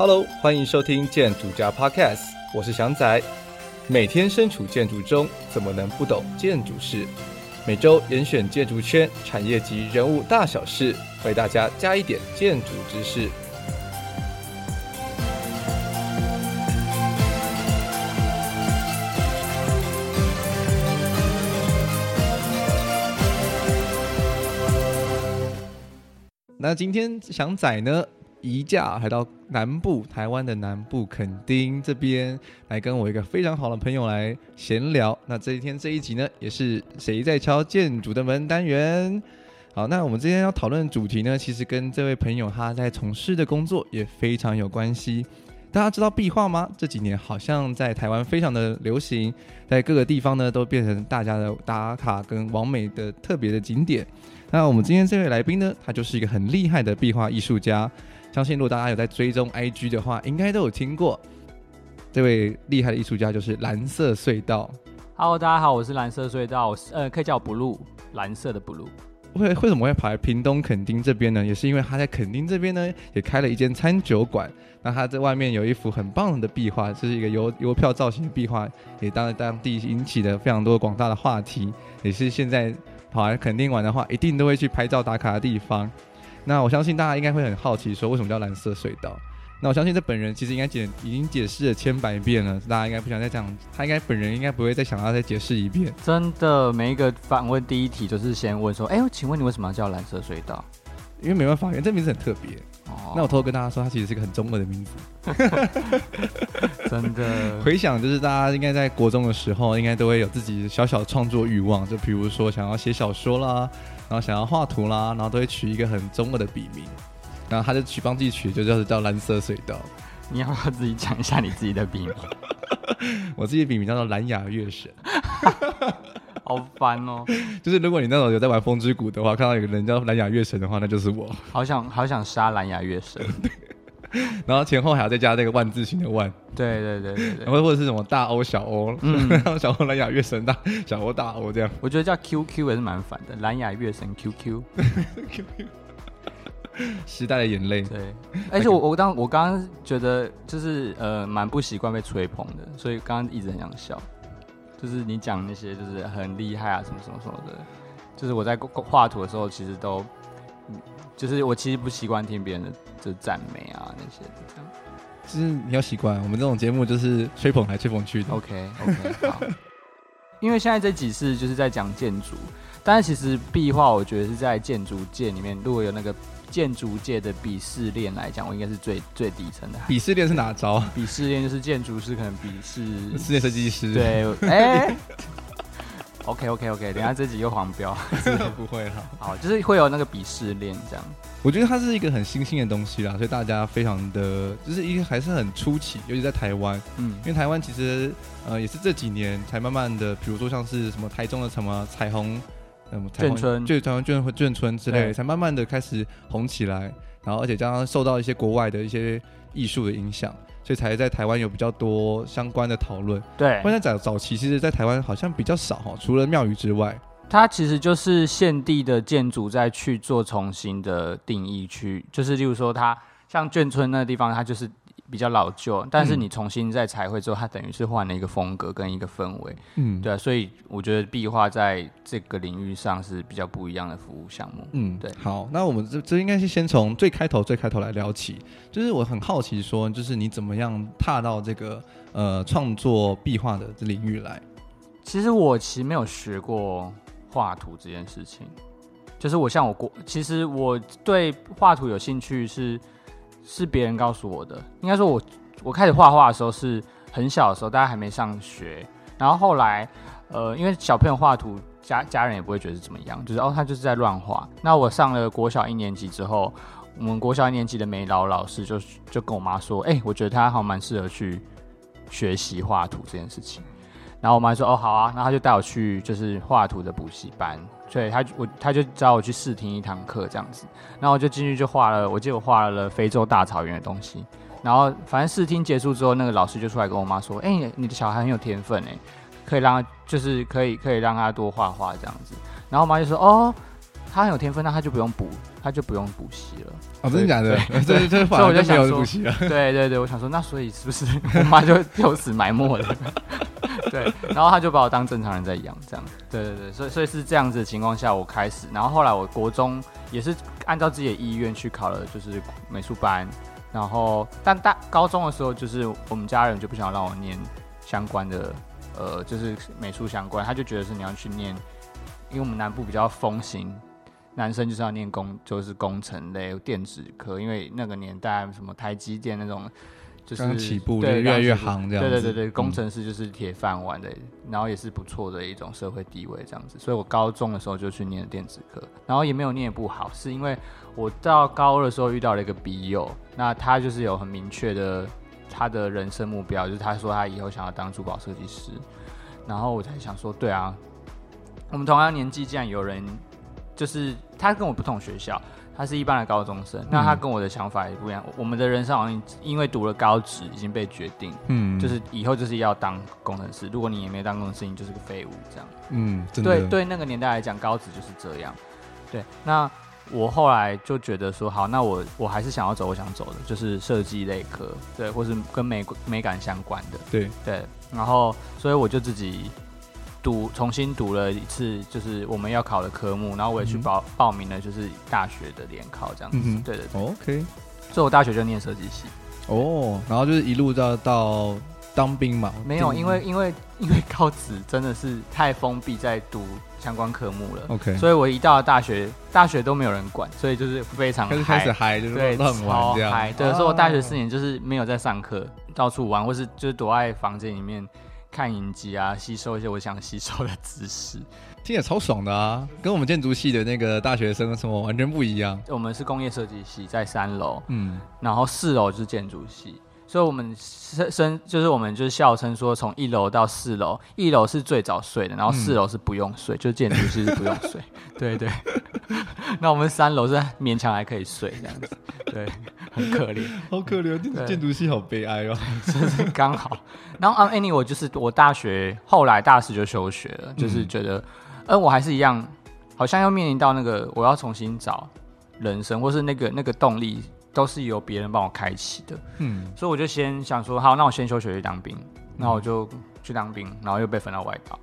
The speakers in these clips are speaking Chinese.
Hello，欢迎收听建筑家 Podcast，我是祥仔。每天身处建筑中，怎么能不懂建筑事？每周严选建筑圈产业及人物大小事，为大家加一点建筑知识。那今天祥仔呢，移驾来到南部，台湾的南部垦丁这边，来跟我一个非常好的朋友来闲聊。那这一天这一集呢，也是谁在敲建筑的门单元。好，那我们今天要讨论的主题呢，其实跟这位朋友他在从事的工作也非常有关系。大家知道壁画吗？这几年好像在台湾非常的流行，在各个地方呢都变成大家的打卡跟完美的特别的景点。那我们今天这位来宾呢，他就是一个很厉害的壁画艺术家。相信如果大家有在追踪 IG 的话，应该都有听过这位厉害的艺术家，就是蓝色隧道。Hello，大家好，我是蓝色隧道，呃，可以叫我 Blue，蓝色的 Blue。为为什么会跑来屏东垦丁这边呢？也是因为他在垦丁这边呢，也开了一间餐酒馆。那他在外面有一幅很棒的壁画，这是一个邮邮票造型的壁画，也当当地引起了非常多广大的话题，也是现在跑来垦丁玩的话，一定都会去拍照打卡的地方。那我相信大家应该会很好奇，说为什么叫蓝色隧道？那我相信这本人其实应该解已经解释了千百遍了，大家应该不想再讲，他应该本人应该不会再想要再解释一遍。真的，每一个访问第一题就是先问说，哎，请问你为什么要叫蓝色隧道？因为没办法，因为这名字很特别。哦。那我偷偷跟大家说，它其实是一个很中二的名字。真的。回想就是大家应该在国中的时候，应该都会有自己小小创作欲望，就比如说想要写小说啦。然后想要画图啦，然后都会取一个很中二的笔名，然后他就取帮自己取，就叫叫蓝色隧道。你要不要自己讲一下你自己的笔名？我自己的笔名叫做蓝牙月神。好烦哦！就是如果你那种有在玩风之谷的话，看到有个人叫蓝牙月神的话，那就是我。好想好想杀蓝牙月神。然后前后还要再加那个万字形的万，对对对对对，或或者是什么大 O 小 O，，嗯，小欧蓝牙月神大小 O 大 O 这样，我觉得叫 QQ 也是蛮烦的，蓝牙月神 QQ，QQ，时代的眼泪，对，而且我我当我刚刚觉得就是呃蛮不习惯被吹捧的，所以刚刚一直很想笑，就是你讲那些就是很厉害啊什么什么什么的，就是我在画图的时候其实都。就是我其实不习惯听别人的就赞美啊那些这样，就是你要习惯我们这种节目就是吹捧来吹捧去的。OK OK 好，因为现在这几次就是在讲建筑，但是其实壁画我觉得是在建筑界里面，如果有那个建筑界的鄙视链来讲，我应该是最最底层的。鄙视链是哪招？鄙视链就是建筑师可能鄙视 室内设计师。对，哎、欸。OK OK OK，等下这集又黄标，不会了。好，就是会有那个鄙视链这样。我觉得它是一个很新兴的东西啦，所以大家非常的，就是一个还是很初期，尤其在台湾，嗯，因为台湾其实呃也是这几年才慢慢的，比如说像是什么台中的什么彩虹，嗯，眷村，就台湾眷眷村之类，才慢慢的开始红起来，然后而且加上受到一些国外的一些艺术的影响。所以才在台湾有比较多相关的讨论。对，不然在早早期，其实，在台湾好像比较少哈，除了庙宇之外，它其实就是现地的建筑在去做重新的定义去，就是例如说，它像眷村那个地方，它就是。比较老旧，但是你重新再彩绘之后，它等于是换了一个风格跟一个氛围，嗯，对啊，所以我觉得壁画在这个领域上是比较不一样的服务项目，嗯，对。好，那我们这这应该是先从最开头最开头来聊起，就是我很好奇说，就是你怎么样踏到这个呃创作壁画的这领域来？其实我其实没有学过画图这件事情，就是我像我过，其实我对画图有兴趣是。是别人告诉我的，应该说我我开始画画的时候是很小的时候，大家还没上学，然后后来，呃，因为小朋友画图，家家人也不会觉得怎么样，就是哦，他就是在乱画。那我上了国小一年级之后，我们国小一年级的美劳老师就就跟我妈说，哎、我觉得他好像蛮适合去学习画图这件事情。然后我妈说，哦，好啊，然后他就带我去就是画图的补习班。对，他我他就找我去试听一堂课这样子，然后我就进去就画了，我记得我画了非洲大草原的东西，然后反正试听结束之后，那个老师就出来跟我妈说，哎，你的小孩很有天分哎，可以让他就是可以可以让他多画画这样子，然后我妈就说，哦，他很有天分，那他就不用补，他就不用补习了。哦，真的假的？对对对，所以我就想说，对对对，我想说，那所以是不是我妈就 就此埋没了？对，然后他就把我当正常人在养，这样。对对对，所以所以是这样子的情况下，我开始，然后后来我国中也是按照自己的意愿去考了，就是美术班。然后，但大高中的时候，就是我们家人就不想让我念相关的，呃，就是美术相关，他就觉得是你要去念，因为我们南部比较风行，男生就是要念工，就是工程类电子科，因为那个年代什么台积电那种。就是刚起步，对，越来越行这样子。对对对对，工程师就是铁饭碗的，嗯、然后也是不错的一种社会地位这样子。所以我高中的时候就去念电子科，然后也没有念不好，是因为我到高二的时候遇到了一个笔友，那他就是有很明确的他的人生目标，就是他说他以后想要当珠宝设计师，然后我才想说，对啊，我们同样年纪，既然有人就是他跟我不同学校。他是一般的高中生，那他跟我的想法也不一样。嗯、我们的人生好像因为读了高职已经被决定，嗯，就是以后就是要当工程师。如果你也没当工程师，你就是个废物，这样。嗯，对对，那个年代来讲，高职就是这样。对，那我后来就觉得说，好，那我我还是想要走我想走的，就是设计类科，对，或是跟美美感相关的，对对。然后，所以我就自己。读重新读了一次，就是我们要考的科目，然后我也去报、嗯、报名了，就是大学的联考这样子。嗯、哼对对对，OK。所以我大学就念设计系。哦，然后就是一路到到当兵嘛？没有，因为因为因为高职真的是太封闭，在读相关科目了。OK。所以我一到了大学，大学都没有人管，所以就是非常开始嗨，就是对，很玩这样。嗨，对，所以我大学四年就是没有在上课，到处玩，或是就是躲在房间里面。看影集啊，吸收一些我想吸收的知识，听起来超爽的啊！跟我们建筑系的那个大学生生活完全不一样。我们是工业设计系，在三楼，嗯，然后四楼就是建筑系，所以我们升升就是我们就是笑称说，从一楼到四楼，一楼是最早睡的，然后四楼是不用睡，嗯、就是建筑系是不用睡，对 对。那我们三楼是勉强还可以睡这样子，对。很可怜，好可怜，建建筑系好悲哀哦，真是刚好。然后啊，anyway，我就是我大学后来大四就休学了，嗯、就是觉得，呃，我还是一样，好像要面临到那个我要重新找人生，或是那个那个动力，都是由别人帮我开启的。嗯，所以我就先想说，好，那我先休学去当兵，然后我就去当兵，然后又被分到外岛，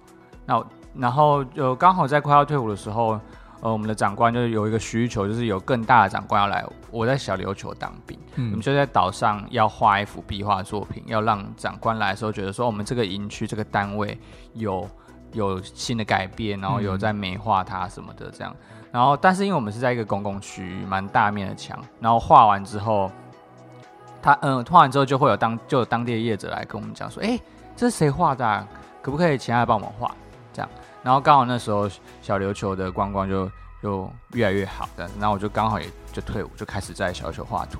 那然后就刚好在快要退伍的时候。呃，我们的长官就是有一个需求，就是有更大的长官要来。我在小琉球当兵，嗯，我们就在岛上要画一幅壁画作品，要让长官来的时候觉得说，我们这个营区这个单位有有新的改变，然后有在美化它什么的这样。然后，但是因为我们是在一个公共区域，蛮大面的墙，然后画完之后，他嗯，画完之后就会有当就有当地的业者来跟我们讲说，哎，这是谁画的啊？可不可以请他来帮我们画？这样。然后刚好那时候小琉球的观光就就越来越好的，然后我就刚好也就退伍，就开始在小琉球画图，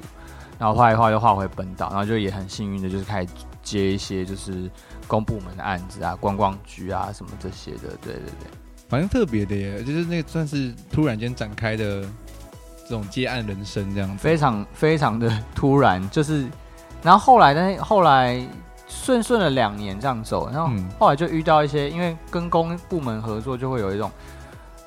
然后画一画又画回本岛，然后就也很幸运的就是开始接一些就是公部门的案子啊、观光局啊什么这些的，对对对，反正特别的耶，就是那个算是突然间展开的这种接案人生这样子，非常非常的突然，就是然后后来呢，后来。顺顺了两年这样走，然后后来就遇到一些，因为跟公部门合作，就会有一种，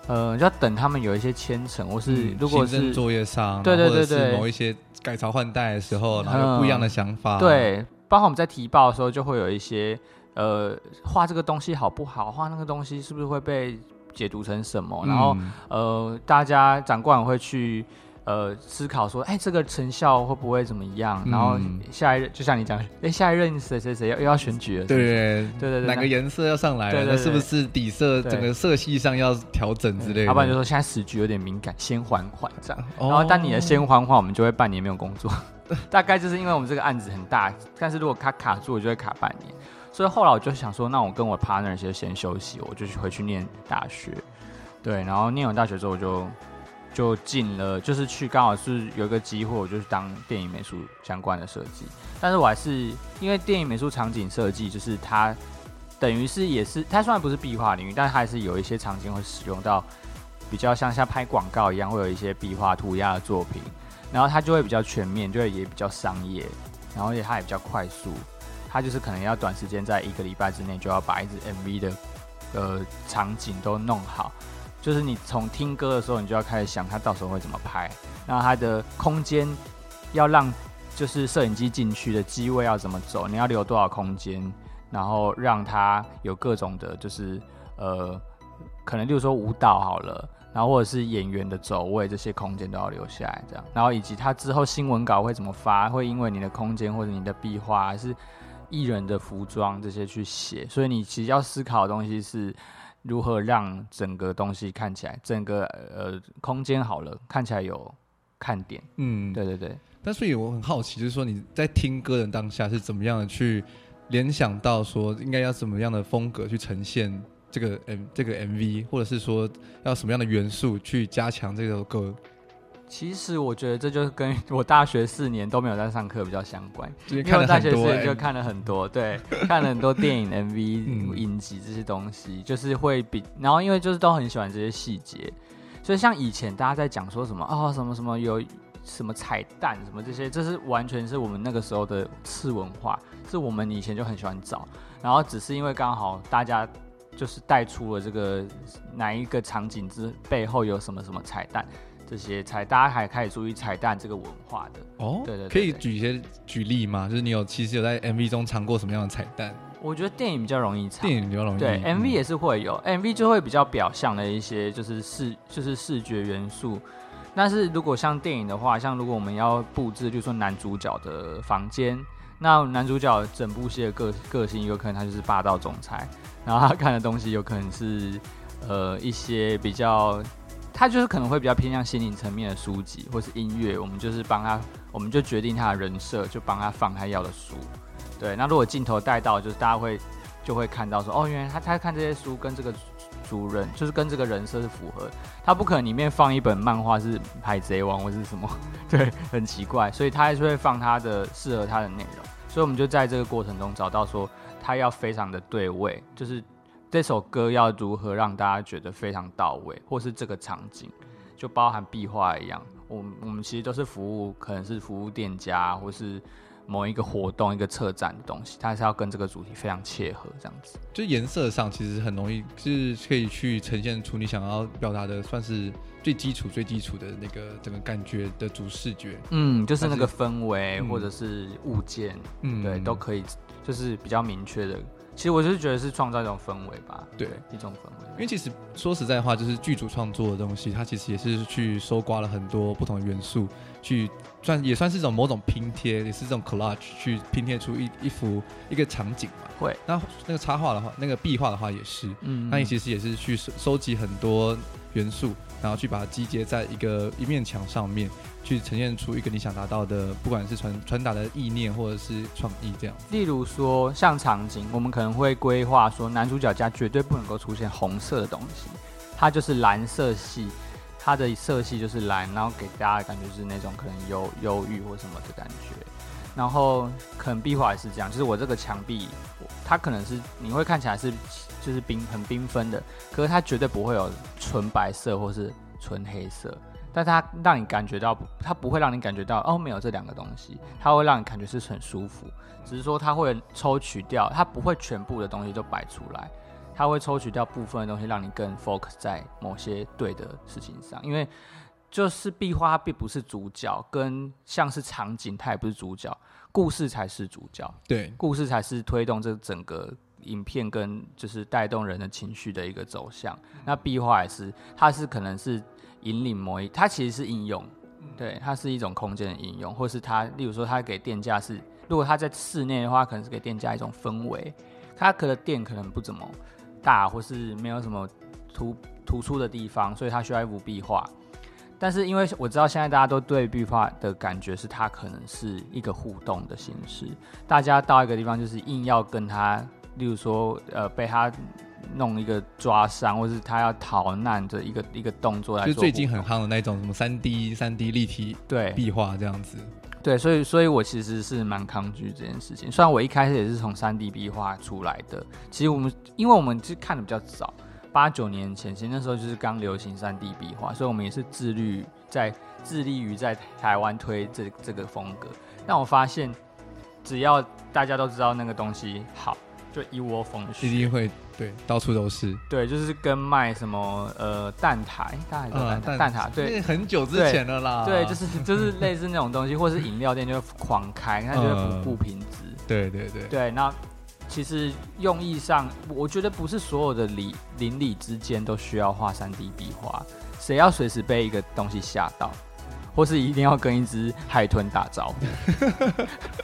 呃，就要等他们有一些签呈，或是如果是作业上，对对对对，某一些改朝换代的时候，然后有不一样的想法，对，包括我们在提报的时候，就会有一些，呃，画这个东西好不好，画那个东西是不是会被解读成什么，然后呃，大家长官会去。呃，思考说，哎、欸，这个成效会不会怎么样？嗯、然后下一任，就像你讲，哎、欸，下一任谁谁谁要又要选举了，对对对对，哪个颜色要上来了？对对，对，对，是不是底色整个色系上要调整之类的？要不然就说现在时局有点敏感，先缓缓这样。哦、然后当你的先缓缓，我们就会半年没有工作。大概就是因为我们这个案子很大，但是如果卡卡住，我就会卡半年。所以后来我就想说，那我跟我 partner 先先休息，我就去回去念大学。对，然后念完大学之后我就。就进了，就是去刚好是有一个机会，我就去当电影美术相关的设计。但是我还是因为电影美术场景设计，就是它等于是也是它虽然不是壁画领域，但它还是有一些场景会使用到比较像像拍广告一样，会有一些壁画涂鸦的作品。然后它就会比较全面，就会也比较商业，然后也它也比较快速。它就是可能要短时间在一个礼拜之内就要把一支 MV 的呃场景都弄好。就是你从听歌的时候，你就要开始想它到时候会怎么拍，那它的空间要让就是摄影机进去的机位要怎么走，你要留多少空间，然后让它有各种的，就是呃，可能例如说舞蹈好了，然后或者是演员的走位，这些空间都要留下来，这样，然后以及他之后新闻稿会怎么发，会因为你的空间或者你的壁画还是艺人的服装这些去写，所以你其实要思考的东西是。如何让整个东西看起来，整个呃空间好了，看起来有看点。嗯，对对对。但所以我很好奇，就是说你在听歌的当下是怎么样的去联想到说应该要怎么样的风格去呈现这个 M 这个 MV，或者是说要什么样的元素去加强这首歌？其实我觉得这就是跟我大学四年都没有在上课比较相关，因为我大学四年就看了很多，对，看了很多电影、MV、影集这些东西，就是会比，然后因为就是都很喜欢这些细节，所以像以前大家在讲说什么哦，什么什么有什么彩蛋什么这些，这是完全是我们那个时候的次文化，是我们以前就很喜欢找，然后只是因为刚好大家就是带出了这个哪一个场景之背后有什么什么彩蛋。这些彩，大家还开始注意彩蛋这个文化的哦。对对，对，可以举一些举例吗？就是你有其实有在 MV 中藏过什么样的彩蛋？我觉得电影比较容易藏，电影比较容易。对，MV 也是会有、嗯、MV 就会比较表象的一些就是视就是视觉元素。但是如果像电影的话，像如果我们要布置，就是说男主角的房间，那男主角整部戏的个个性有可能他就是霸道总裁，然后他看的东西有可能是呃一些比较。他就是可能会比较偏向心灵层面的书籍或是音乐，我们就是帮他，我们就决定他的人设，就帮他放他要的书。对，那如果镜头带到，就是大家会就会看到说，哦，原来他他看这些书跟这个主人，就是跟这个人设是符合。他不可能里面放一本漫画是海贼王或是什么，对，很奇怪，所以他还是会放他的适合他的内容。所以我们就在这个过程中找到说，他要非常的对位，就是。这首歌要如何让大家觉得非常到位，或是这个场景，就包含壁画一样，我们我们其实都是服务，可能是服务店家，或是某一个活动、一个策展的东西，它是要跟这个主题非常切合，这样子。就颜色上其实很容易，是可以去呈现出你想要表达的，算是最基础、最基础的那个整个感觉的主视觉。嗯，就是那个氛围或者是物件，嗯，对，都可以，就是比较明确的。其实我就是觉得是创造一种氛围吧，对，一种氛围。因为其实说实在话，就是剧组创作的东西，它其实也是去搜刮了很多不同的元素，去算也算是一种某种拼贴，也是这种 collage 去拼贴出一一幅一个场景嘛。会，那那个插画的话，那个壁画的话也是，嗯，那你其实也是去收收集很多元素，然后去把它集结在一个一面墙上面。去呈现出一个你想达到的，不管是传传达的意念或者是创意这样。例如说，像场景，我们可能会规划说，男主角家绝对不能够出现红色的东西，它就是蓝色系，它的色系就是蓝，然后给大家的感觉是那种可能忧忧郁或什么的感觉。然后可能壁画也是这样，就是我这个墙壁，它可能是你会看起来是就是缤很缤纷的，可是它绝对不会有纯白色或是纯黑色。但它让你感觉到，它不会让你感觉到哦，没有这两个东西，它会让你感觉是很舒服。只是说它会抽取掉，它不会全部的东西都摆出来，它会抽取掉部分的东西，让你更 focus 在某些对的事情上。因为就是壁画它并不是主角，跟像是场景，它也不是主角，故事才是主角。对，故事才是推动这整个影片跟就是带动人的情绪的一个走向。那壁画也是，它是可能是。引领某一，它其实是应用，对，它是一种空间的应用，或是它，例如说，它给店家是，如果它在室内的话，可能是给店家一种氛围，它可能店可能不怎么大，或是没有什么突突出的地方，所以它需要一幅壁画。但是因为我知道现在大家都对壁画的感觉是，它可能是一个互动的形式，大家到一个地方就是硬要跟它，例如说，呃，被他。弄一个抓伤，或是他要逃难的一个一个动作来做，就最近很夯的那种什么三 D 三 D 立体对壁画这样子，对，所以所以我其实是蛮抗拒这件事情。虽然我一开始也是从三 D 壁画出来的，其实我们因为我们是看的比较早，八九年前，其实那时候就是刚流行三 D 壁画，所以我们也是致力在致力于在台湾推这这个风格。但我发现，只要大家都知道那个东西好。就一窝蜂的，一定会对，到处都是。对，就是跟卖什么呃蛋挞，大家还蛋挞，蛋挞，对，很久之前了啦。对，就是就是 类似那种东西，或是饮料店就会狂开，它就会不不平质。对对对。对，那其实用意上，我觉得不是所有的邻邻里之间都需要画三 D 壁画，谁要随时被一个东西吓到？或是一定要跟一只海豚打招呼，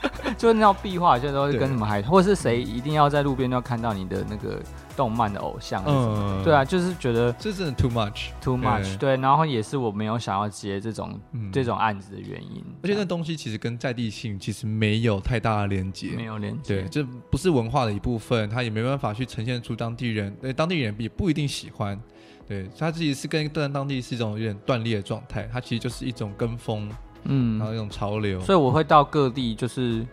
就是那种壁画，现在都是跟什么海豚，或是谁一定要在路边都要看到你的那个动漫的偶像，嗯，对啊，就是觉得这真的 too much，too much，对，然后也是我没有想要接这种、嗯、这种案子的原因，而且那东西其实跟在地性其实没有太大的连接，没有连接，对，这不是文化的一部分，它也没办法去呈现出当地人，对，当地人也不一定喜欢。对，他自己是跟当当地是一种有点断裂的状态，它其实就是一种跟风，嗯，然后一种潮流。所以我会到各地，就是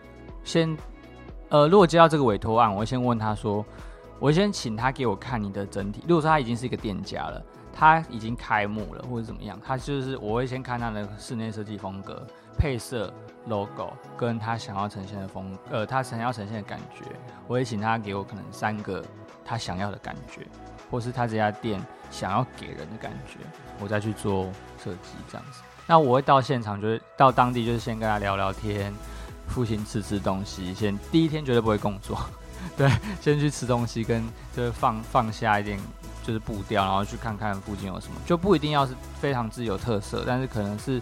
先，呃，如果接到这个委托案，我会先问他说，我先请他给我看你的整体。如果说他已经是一个店家了，他已经开幕了或者怎么样，他就是我会先看他的室内设计风格、配色、logo，跟他想要呈现的风，呃，他想要呈现的感觉，我会请他给我可能三个他想要的感觉。或是他这家店想要给人的感觉，我再去做设计这样子。那我会到现场，就是到当地，就是先跟他聊聊天，附近吃吃东西。先第一天绝对不会工作，对，先去吃东西，跟就是放放下一点就是步调，然后去看看附近有什么，就不一定要是非常之有特色，但是可能是。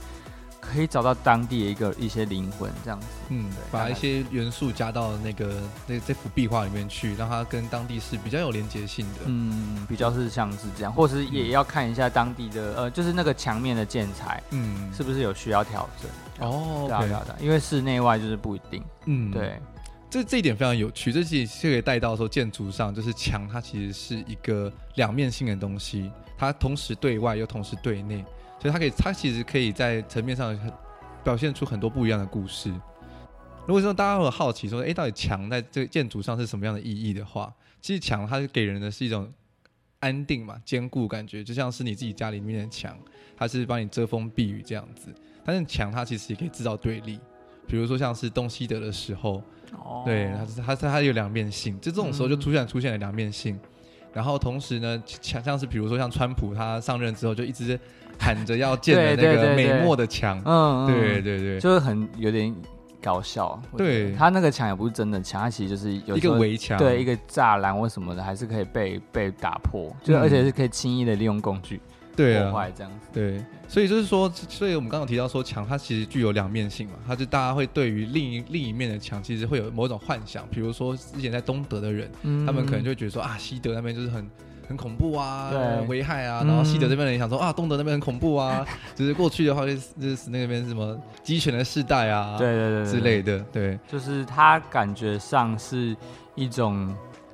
可以找到当地的一个一些灵魂，这样子，嗯，把一些元素加到那个那这幅壁画里面去，让它跟当地是比较有连接性的，嗯，比较是像是这样，或是也要看一下当地的、嗯、呃，就是那个墙面的建材，嗯，是不是有需要调整？哦，对啊，对，因为室内外就是不一定，嗯，对，这这一点非常有趣，这其实可以带到说建筑上，就是墙它其实是一个两面性的东西，它同时对外又同时对内。所以它可以，它其实可以在层面上表现出很多不一样的故事。如果说大家会好奇说，哎，到底墙在这个建筑上是什么样的意义的话，其实墙它是给人的是一种安定嘛、坚固感觉，就像是你自己家里面的墙，它是帮你遮风避雨这样子。但是墙它其实也可以制造对立，比如说像是东西德的时候，哦，对，它是它它有两面性，就这种时候就出现出现了两面性。嗯、然后同时呢，墙像是比如说像川普他上任之后就一直。喊着要建的那个美墨的墙，嗯，对对对，就是很有点搞笑。对，他那个墙也不是真的墙，它其实就是有一个围墙，对，一个栅栏或什么的，还是可以被被打破，就而且是可以轻易的利用工具对破坏这样子。对，所以就是说，所以我们刚刚提到说墙它其实具有两面性嘛，它就大家会对于另一另一面的墙其实会有某种幻想，比如说之前在东德的人，他们可能就觉得说啊，西德那边就是很。很恐怖啊，危害啊，然后西德这边人想说、嗯、啊，东德那边很恐怖啊，就是过去的话就是就是那边什么鸡犬的世代啊，对对对，对之类的，对，就是它感觉上是一种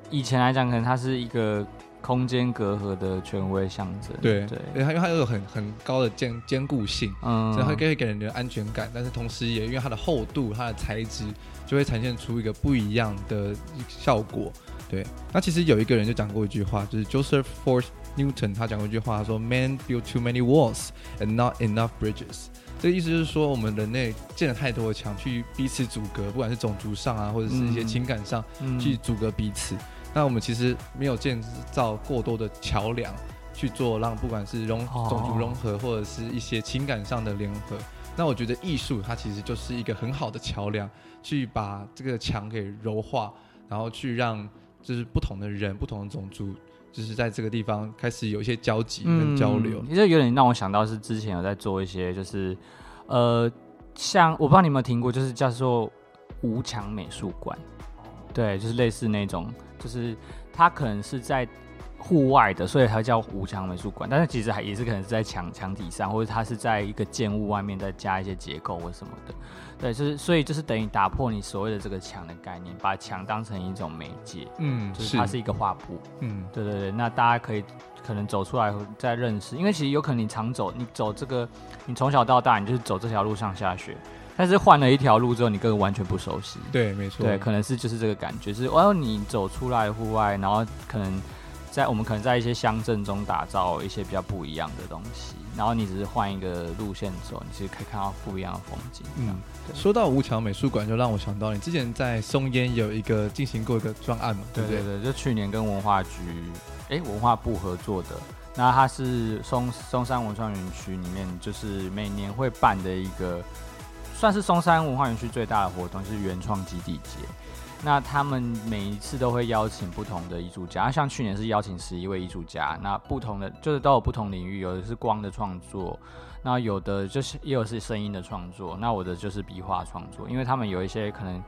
以前来讲，可能它是一个空间隔阂的权威象征，对对，因为它有很很高的坚坚固性，嗯，所以它可以给人的安全感，但是同时也因为它的厚度、它的材质，就会呈现出一个不一样的效果。对，那其实有一个人就讲过一句话，就是 Joseph Force Newton，他讲过一句话，他说：“Man build too many walls and not enough bridges。”这个意思就是说，我们人类建了太多的墙，去彼此阻隔，不管是种族上啊，或者是一些情感上，嗯、去阻隔彼此。那我们其实没有建造过多的桥梁，去做让不管是融种族融合，或者是一些情感上的联合。那我觉得艺术它其实就是一个很好的桥梁，去把这个墙给柔化，然后去让。就是不同的人，不同的种族，就是在这个地方开始有一些交集跟交流。其实有点让我想到是之前有在做一些，就是呃，像我不知道你有没有听过，就是叫做无墙美术馆。对，就是类似那种，就是它可能是在户外的，所以它叫无墙美术馆。但是其实还也是可能是在墙墙体上，或者它是在一个建物外面再加一些结构或什么的。对，就是所以就是等于打破你所谓的这个墙的概念，把墙当成一种媒介，嗯，就是它是一个画布，嗯，对对对，那大家可以可能走出来再认识，因为其实有可能你常走，你走这个，你从小到大你就是走这条路上下学，但是换了一条路之后，你根本完全不熟悉，对，没错，对，可能是就是这个感觉，就是哦，你走出来户外，然后可能在我们可能在一些乡镇中打造一些比较不一样的东西，然后你只是换一个路线走，你其实可以看到不一样的风景。嗯，说到吴桥美术馆，就让我想到你之前在松烟有一个进行过一个专案嘛？对对对，就去年跟文化局哎、欸、文化部合作的，那它是松松山文创园区里面就是每年会办的一个，算是松山文化园区最大的活动，就是原创基地节。那他们每一次都会邀请不同的艺术家，像去年是邀请十一位艺术家，那不同的就是都有不同领域，有的是光的创作，那有的就是也有是声音的创作，那我的就是壁画创作，因为他们有一些可能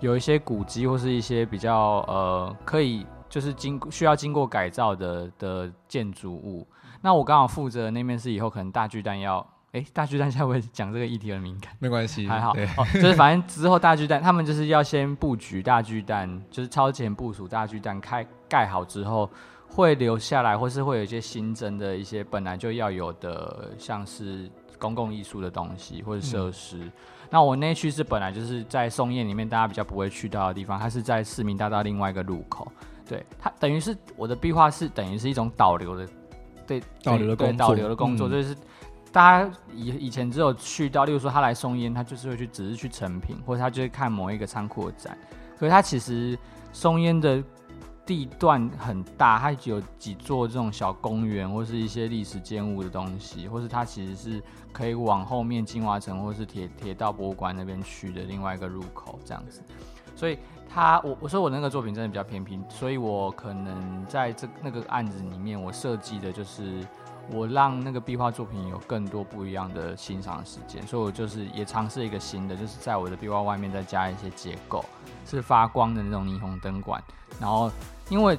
有一些古迹或是一些比较呃可以就是经需要经过改造的的建筑物，那我刚好负责那面是以后可能大巨蛋要。哎、欸，大巨蛋现在会讲这个议题很敏感，没关系，还好哦。就是反正之后大巨蛋，他们就是要先布局大巨蛋，就是超前部署大巨蛋开盖好之后，会留下来，或是会有一些新增的一些本来就要有的，像是公共艺术的东西或者设施。嗯、那我那区是本来就是在松叶里面大家比较不会去到的地方，它是在市民大道另外一个路口。对，它等于是我的壁画是等于是一种导流的，对导流的工作，导流的工作、嗯、就是。大家以以前只有去到，例如说他来松烟，他就是会去只是去成品，或者他就是看某一个仓库的展。可是他其实松烟的地段很大，它有几座这种小公园，或是一些历史建物的东西，或是它其实是可以往后面金华城或是铁铁道博物馆那边去的另外一个入口这样子。所以他我我说我那个作品真的比较偏僻，所以我可能在这那个案子里面，我设计的就是。我让那个壁画作品有更多不一样的欣赏时间，所以我就是也尝试一个新的，就是在我的壁画外面再加一些结构，是发光的那种霓虹灯管。然后，因为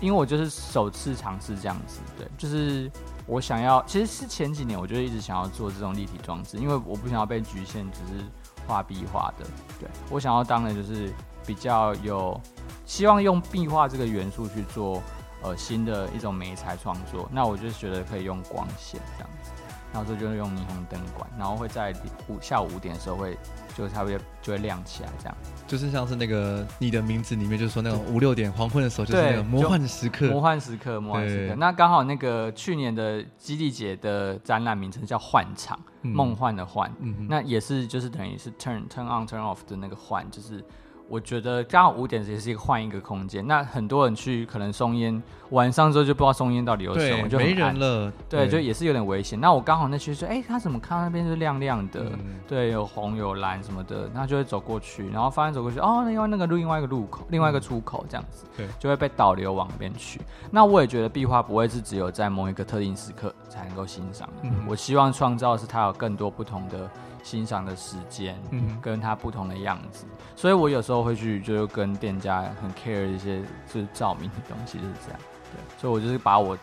因为我就是首次尝试这样子，对，就是我想要，其实是前几年我就一直想要做这种立体装置，因为我不想要被局限只是画壁画的，对，我想要当的就是比较有希望用壁画这个元素去做。呃，新的一种媒材创作，那我就觉得可以用光线这样子，然后这就是用霓虹灯管，然后会在五下午五点的时候会就差不多就会亮起来，这样。就是像是那个你的名字里面就是说那种五六点黄昏的时候，就是那个魔幻的时刻，魔幻时刻，魔幻时刻。那刚好那个去年的基地节的展览名称叫幻场，梦幻的幻，嗯，那也是就是等于是 turn turn on turn off 的那个幻，就是。我觉得刚好五点也是一个换一个空间。那很多人去可能松烟晚上之后就不知道松烟到底有什么，就没人了。对，就也是有点危险。那我刚好那区说，哎、欸，他怎么看到那边是亮亮的？嗯、对，有红有蓝什么的，那就会走过去，然后发现走过去，哦，另外那个另外一个路口，另外一个出口这样子，对，就会被导流往那边去。那我也觉得壁画不会是只有在某一个特定时刻才能够欣赏。嗯，我希望创造的是它有更多不同的。欣赏的时间，嗯，跟它不同的样子，嗯，所以我有时候会去，就跟店家很 care 一些就是照明的东西，就是这样，对，所以我就是把我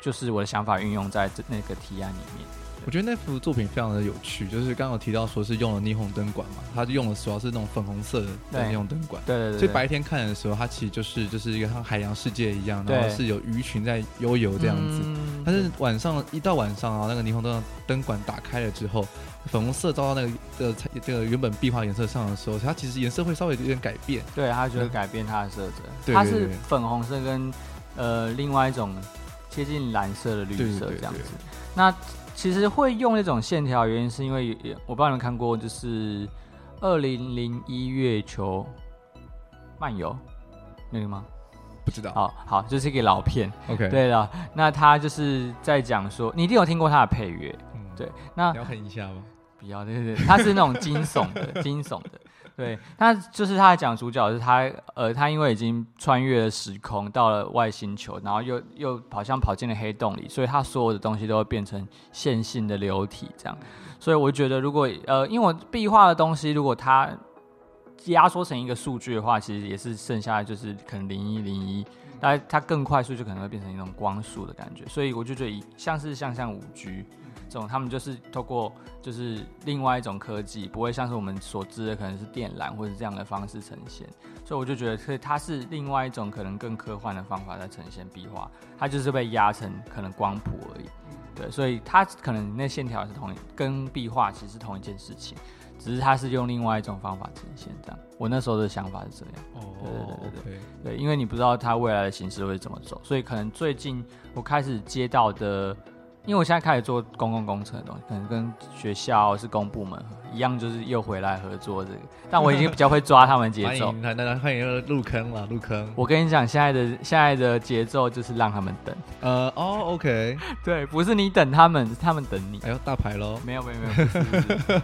就是我的想法运用在这那个提案里面。我觉得那幅作品非常的有趣，就是刚刚有提到说是用了霓虹灯管嘛，它就用的主要是那种粉红色的霓虹灯管，对对对，所以白天看的时候，它其实就是就是一个像海洋世界一样，然后是有鱼群在悠游这样子。但是晚上一到晚上啊，那个霓虹灯灯管打开了之后，粉红色照到那个这个这个原本壁画颜色上的时候，它其实颜色会稍微有点改变，对，它就会改变它的色泽，它是粉红色跟呃另外一种接近蓝色的绿色这样子，那。其实会用那种线条，原因是因为我不知道你们看过，就是二零零一月球漫游那个吗？不知道。好好，就是一个老片。OK，对了，那他就是在讲说，你一定有听过他的配乐。嗯，对。那要狠一下吗？不要，对对，他是那种惊悚的，惊悚的。对，他就是他讲主角是他，呃，他因为已经穿越了时空，到了外星球，然后又又好像跑进了黑洞里，所以他所有的东西都会变成线性的流体这样。所以我觉得，如果呃，因为我壁画的东西，如果它压缩成一个数据的话，其实也是剩下的就是可能零一零一，但它更快速就可能会变成一种光速的感觉。所以我就觉得像是像像五 G。这种他们就是透过就是另外一种科技，不会像是我们所知的可能是电缆或者这样的方式呈现，所以我就觉得，所以它是另外一种可能更科幻的方法在呈现壁画，它就是被压成可能光谱而已，对，所以它可能那线条是同一，跟壁画其实是同一件事情，只是它是用另外一种方法呈现这样。我那时候的想法是这样。哦，对对对对对对，因为你不知道它未来的形式会怎么走，所以可能最近我开始接到的。因为我现在开始做公共工程的东西，可能跟学校是公部门一样，就是又回来合作这个。但我已经比较会抓他们节奏。欢迎，大家欢迎入坑了，入坑。我跟你讲，现在的现在的节奏就是让他们等。呃，哦，OK，对，不是你等他们，是他们等你。哎呦，大牌喽！没有没有没有，不是不，是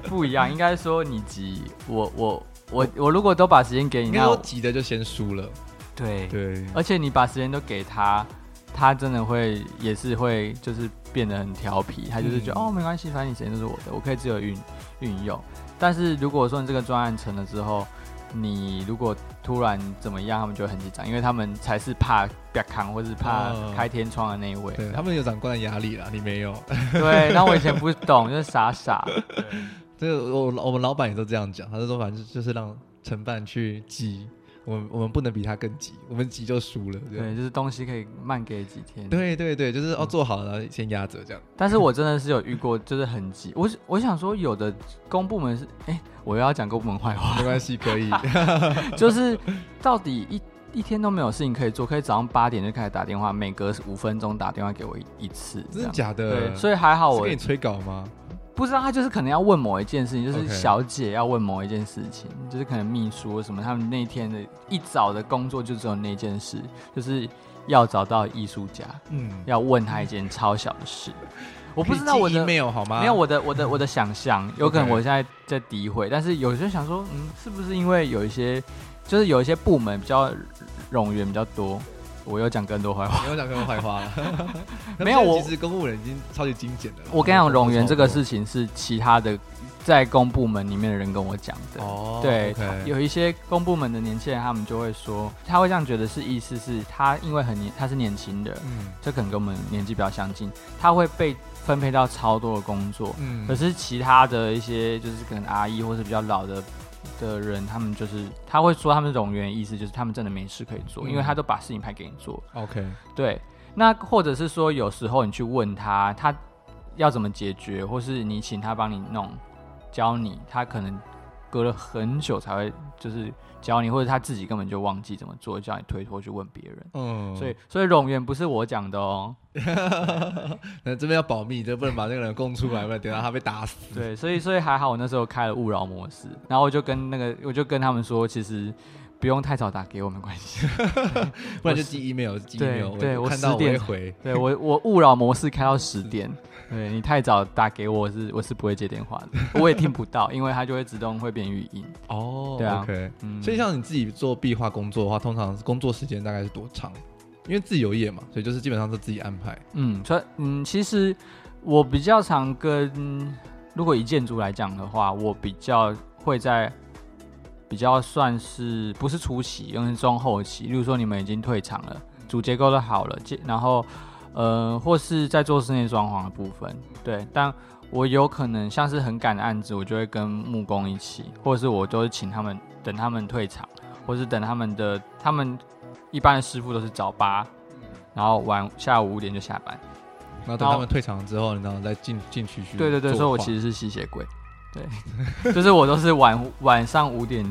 不一样。应该说你急，我我我我如果都把时间给你，那我急的就先输了。对对，而且你把时间都给他。他真的会也是会就是变得很调皮，他就是觉得、嗯、哦没关系，反正你时间都是我的，我可以自由运运用。但是如果说你这个专案成了之后，你如果突然怎么样，他们就会很紧张，因为他们才是怕别扛或是怕开天窗的那一位。对，他们有长官的压力啦，你没有。对，那我以前 不懂，就是傻傻。对，这个我我们老板也都这样讲，他就说反正就是让承办去记。我们我们不能比他更急，我们急就输了。对，对，就是东西可以慢给几天。对对对，就是哦，做好了然后先压着这样。但是我真的是有遇过，就是很急。我我想说，有的公部门是，哎，我又要讲公部门坏话。没关系，可以。就是到底一一天都没有事情可以做，可以早上八点就开始打电话，每隔五分钟打电话给我一一次。真的假的？对，所以还好我。是给你催稿吗？不知道他就是可能要问某一件事情，就是小姐要问某一件事情，Okay. 就是可能秘书什么，他们那天的一早的工作就只有那件事，就是要找到艺术家，嗯，要问他一件超小的事。我不知道我的没有好吗？没有我的我的我的想象，有可能我现在在诋毁，Okay. 但是有时候想说，嗯，是不是因为有一些，就是有一些部门比较冗员比较多。我又讲更多坏话，没有讲更多坏话了。没有，我其实公务人已经超级精简了。我跟你讲，冗员这个事情是其他的在公部门里面的人跟我讲的。哦，对.有一些公部门的年轻人，他们就会说，他会这样觉得是意思是他因为很年，他是年轻的，嗯，这可能跟我们年纪比较相近，他会被分配到超多的工作，嗯，可是其他的一些就是可能阿姨或是比较老的。的人，他们就是他会说他们冗员，意思就是他们真的没事可以做，嗯、因为他都把事情派给你做。OK，对。那或者是说，有时候你去问他，他要怎么解决，或是你请他帮你弄，教你，他可能隔了很久才会就是教你，或者他自己根本就忘记怎么做，叫你推脱去问别人。嗯，所以所以冗员不是我讲的哦。那这边要保密，就不能把那个人供出来，不然等到他被打死。对，所以所以还好，我那时候开了勿扰模式，然后我就跟那个，我就跟他们说，其实不用太早打给我，没关系，不然就寄 email，寄 email，对，我十点回。对我我勿扰模式开到十点，对你太早打给我是我是不会接电话的，我也听不到，因为它就会自动会变语音。哦，对啊，OK，嗯，所以像你自己做壁画工作的话，通常工作时间大概是多长？因为自由业嘛，所以就是基本上是自己安排。嗯，所以嗯，其实我比较常跟，如果以建筑来讲的话，我比较会在比较算是不是初期，因为是中后期。例如说你们已经退场了，主结构都好了，然后呃，或是在做室内装潢的部分，对。但我有可能像是很赶的案子，我就会跟木工一起，或者是我都是请他们等他们退场，或是等他们的他们。一般的师傅都是早八，然后晚下午五点就下班，然后等他们退场之后，然后再进进去去。对对对，所以我其实是吸血鬼，对，就是我都是晚晚上五点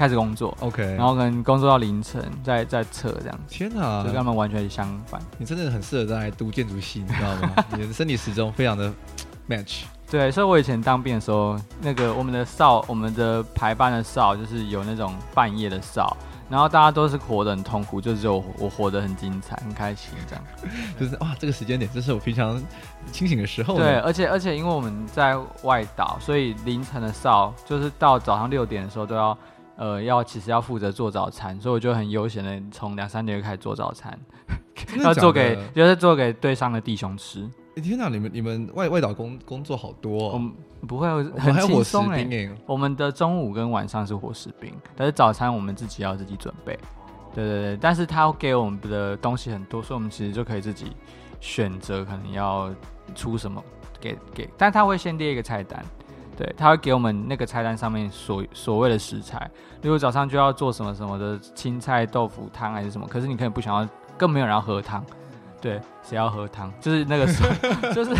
开始工作，OK，然后可能工作到凌晨再再撤这样。天哪，就跟他们完全相反。你真的很适合在读建筑系，你知道吗？你的身体时钟非常的 match。对，所以我以前当兵的时候，那个我们的哨，我们的排班的哨，就是有那种半夜的哨。然后大家都是活得很痛苦，就只有我活得很精彩、很开心，这样。就是哇，这个时间点，这是我平常清醒的时候。对，而且而且因为我们在外岛，所以凌晨的哨就是到早上六点的时候都要，呃，要其实要负责做早餐，所以我就很悠闲的从两三点就开始做早餐，要做给就是做给对上的弟兄吃。天哪，你们你们外外岛工工作好多哦。嗯不会，很轻松哎。我们的中午跟晚上是伙食兵，但是早餐我们自己要自己准备。对对对，但是他给我们的东西很多，所以我们其实就可以自己选择，可能要出什么给给。但他会先列一个菜单，对，他会给我们那个菜单上面所所谓的食材。例如早上就要做什么什么的青菜豆腐汤还是什么，可是你可能不想要，更没有人要喝汤。对，谁要喝汤？就是那个时候，就是。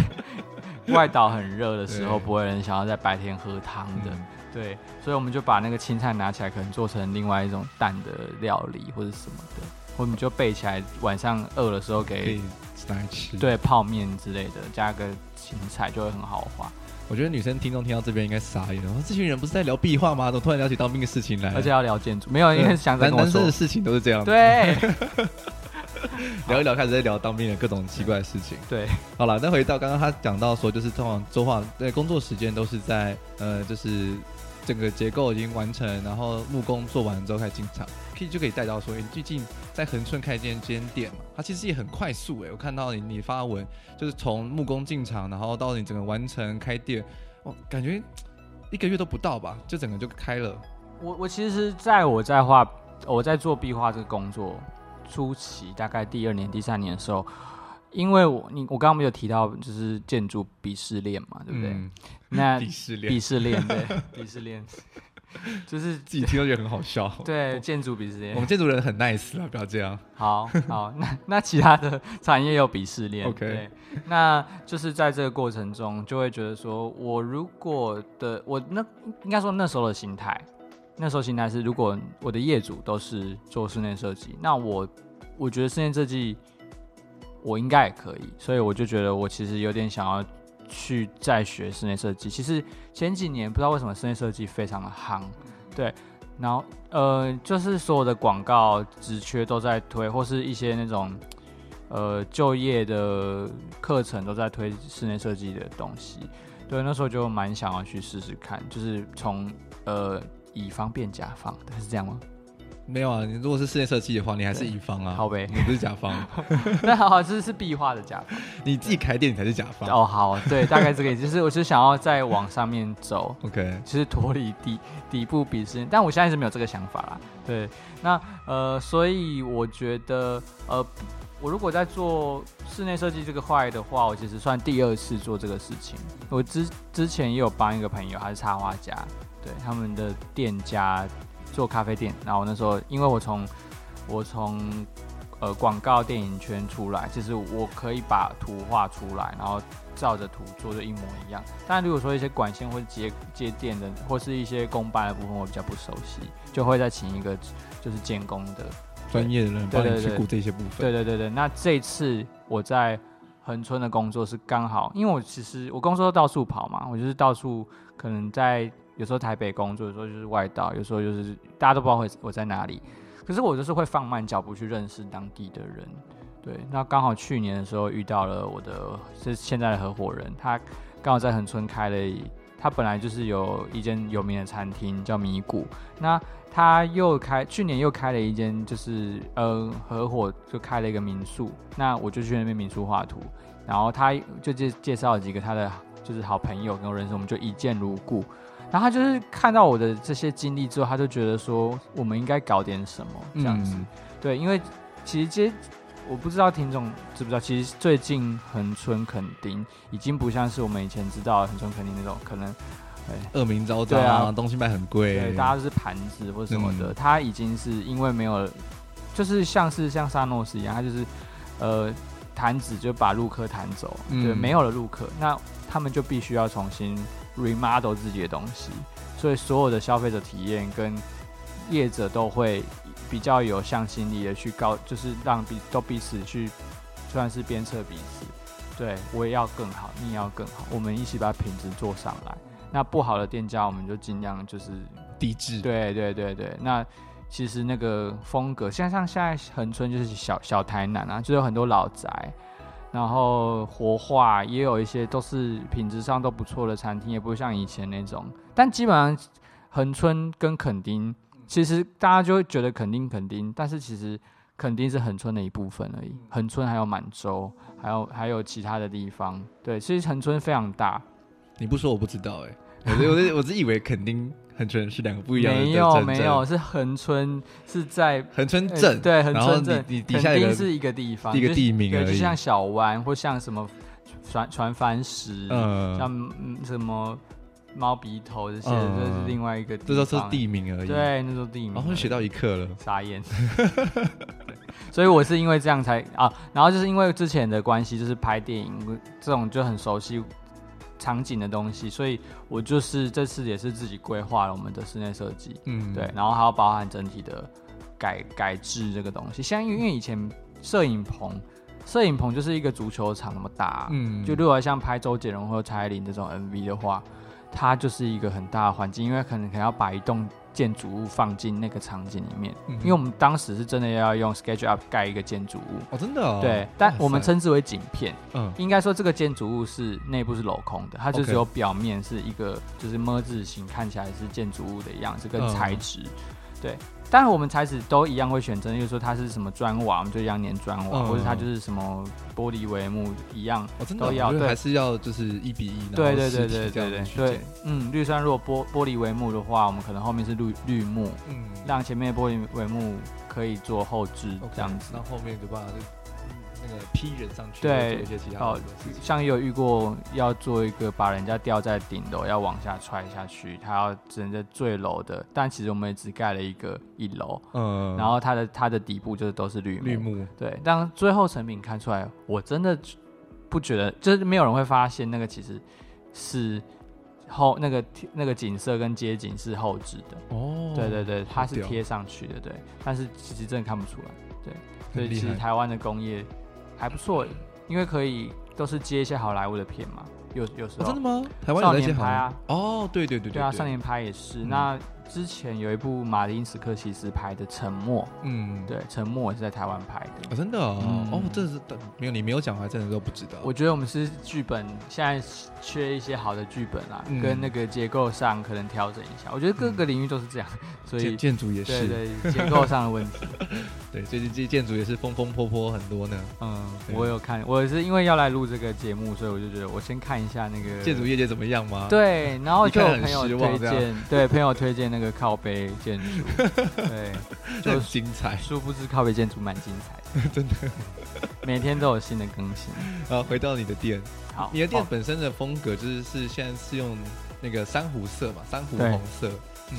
外岛很热的时候，不会有人想要在白天喝汤的。嗯对，所以我们就把那个青菜拿起来，可能做成另外一种蛋的料理或者什么的，或者你就备起来，晚上饿的时候给吃。对泡面之类的，加个青菜就会很好滑。我觉得女生听众听到这边应该傻眼了，这群人不是在聊壁画吗？怎么突然聊起当兵的事情来？而且要聊建筑，没有，因为想男男生的事情都是这样。对，聊一聊开始在聊当兵的各种奇怪的事情。对，好了，那回到刚刚他讲到说，就是通常周画对工作时间都是在呃，就是。整个结构已经完成，然后木工做完之后开始进场，可以就可以带到说，你最近在恒春开一间间店嘛，它其实也很快速诶，我看到你你发文，就是从木工进场，然后到你整个完成开店，哦，感觉一个月都不到吧，就整个就开了。我我其实在我在画我在做壁画这个工作初期，大概第二年第三年的时候。因为我你我刚刚没有提到，就是建筑鄙视链嘛，对不对？嗯、那 鄙视链，鄙视链，对，鄙视链，就是自己听都觉得很好笑。对，建筑鄙视链，我们建筑人很 nice 啊，不要这样。好好，那 那其他的产业有鄙视链，OK。对，那就是在这个过程中，就会觉得说，我如果的我那应该说那时候的心态，那时候心态是，如果我的业主都是做室内设计，那我我觉得室内设计。我应该也可以，所以我就觉得我其实有点想要去再学室内设计。其实前几年不知道为什么室内设计非常的夯，对，然后呃，就是所有的广告职缺都在推，或是一些那种呃就业的课程都在推室内设计的东西。对，那时候就蛮想要去试试看，就是从呃乙方变甲方，是这样吗？没有啊，你如果是室内设计的话，你还是乙方啊。好呗，你不是甲方。那好好，这是壁画的甲方。你自己开店，你才是甲方。哦，好，对，大概这个意思，就是我是想要再往上面走。OK，就是脱离底底部鄙视，但我现在是没有这个想法啦。对，那呃，所以我觉得呃，我如果在做室内设计这个块的话，我其实算第二次做这个事情。我之之前也有帮一个朋友，他是插画家，对他们的店家。做咖啡店，然后那时候因为我从我从呃广告电影圈出来，其实我可以把图画出来，然后照着图做的一模一样。但如果说一些管线或者接接电的，或是一些工班的部分，我比较不熟悉，就会再请一个就是监工的专业的人帮你去顾这些部分。对对对对，那这次我在恒春的工作是刚好，因为我其实我工作都到处跑嘛，我就是到处可能在。有时候台北工作，有时候就是外岛，有时候就是大家都不知道会我在哪里。可是我就是会放慢脚步去认识当地的人。对，那刚好去年的时候遇到了我的是现在的合伙人，他刚好在恒春开了，他本来就是有一间有名的餐厅叫米谷，那他又开去年又开了一间，就是呃合伙就开了一个民宿，那我就去那边民宿画图，然后他就介介绍了几个他的就是好朋友跟我认识，我们就一见如故。然后他就是看到我的这些经历之后，他就觉得说，我们应该搞点什么这样子。嗯、对，因为其实这我不知道听众知不知道，其实最近恒春垦丁已经不像是我们以前知道恒春垦丁那种可能，恶名昭彰啊，东西卖很贵，对，大家都是盘子或什么的。他、嗯、已经是因为没有，就是像是像沙诺斯一样，他就是呃弹子就把陆客弹走，嗯、对，没有了陆客，那他们就必须要重新。Remodel 自己的东西，所以所有的消费者体验跟业者都会比较有向心力的去告，就是让彼都彼此去算是鞭策彼此。对，我也要更好，你也要更好，我们一起把品质做上来。那不好的店家，我们就尽量就是抵制。对对对对，那其实那个风格，像像现在恒春就是小小台南啊，就有很多老宅。然后活化也有一些都是品质上都不错的餐厅，也不像以前那种。但基本上恒春跟垦丁，其实大家就会觉得垦丁垦丁，但是其实垦丁是恒春的一部分而已。恒春还有满洲，还有还有其他的地方。对，其实恒春非常大。你不说我不知道哎、欸，我我我是以为垦丁。恒春是两个不一样的，没有没有，是恒春是在恒春镇，对恒春镇，你底下是一个地方，一个地名而已，就像小湾或像什么船船帆石，嗯，像什么猫鼻头这些，这是另外一个，这都是地名而已，对，那都是地名。然后学到一课了，傻眼。所以我是因为这样才啊，然后就是因为之前的关系，就是拍电影这种就很熟悉。场景的东西，所以我就是这次也是自己规划了我们的室内设计，嗯，对，然后还要包含整体的改改制这个东西。像因为因为以前摄影棚，摄影棚就是一个足球场那么大，嗯，就如果像拍周杰伦或者蔡依林这种 MV 的话，它就是一个很大的环境，因为可能可能要把一栋。建筑物放进那个场景里面，嗯、因为我们当时是真的要用 SketchUp 盖一个建筑物。哦，真的哦，对，但我们称之为景片，嗯，应该说这个建筑物是内部是镂空的，它就只有表面是一个就是么字形，看起来是建筑物的样子跟材质，嗯、对。当然，我们材质都一样会选择，就是说它是什么砖瓦，我们就一样粘砖瓦，嗯、或者它就是什么玻璃帷幕一样，哦、真的都要。对，还是要就是一比一。对对对对对对对。嗯，绿山如果玻玻璃帷幕的话，我们可能后面是绿绿幕，嗯，让前面的玻璃帷幕可以做后置这样子，那后面就把它。那个批人上去，对，好，像也有遇过要做一个把人家吊在顶楼，要往下踹下去，他要只能在坠楼的，但其实我们也只盖了一个一楼，嗯，然后它的它的底部就是都是绿绿幕，对，但最后成品看出来，我真的不觉得，就是没有人会发现那个其实是后那个那个景色跟街景是后置的，哦，对对对，它是贴上去的，对，但是其实真的看不出来，对，所以其实台湾的工业。还不错，因为可以都是接一些好莱坞的片嘛，有有时候、哦、真的吗？台湾少年派啊，哦，对对对对，对啊，少年派也是、嗯、那。之前有一部马丁斯科西斯拍的《沉默》，嗯，对，《沉默》也是在台湾拍的。哦，真的哦，嗯、哦，这是没有你没有讲，还真的都不知道。我觉得我们是剧本现在缺一些好的剧本啊，嗯、跟那个结构上可能调整一下。我觉得各个领域都是这样，嗯、所以建筑也是对，结构上的问题。对，最近这建筑也是风风波波很多呢。嗯，我有看，我是因为要来录这个节目，所以我就觉得我先看一下那个建筑业界怎么样吗？对，然后就有朋友推荐，对，朋友推荐那个靠背。建筑 对，就精彩。殊不知靠背建筑蛮精彩的，真的，每天都有新的更新。好，回到你的店，好，你的店本身的风格就是是现在是用那个珊瑚色嘛，珊瑚红色。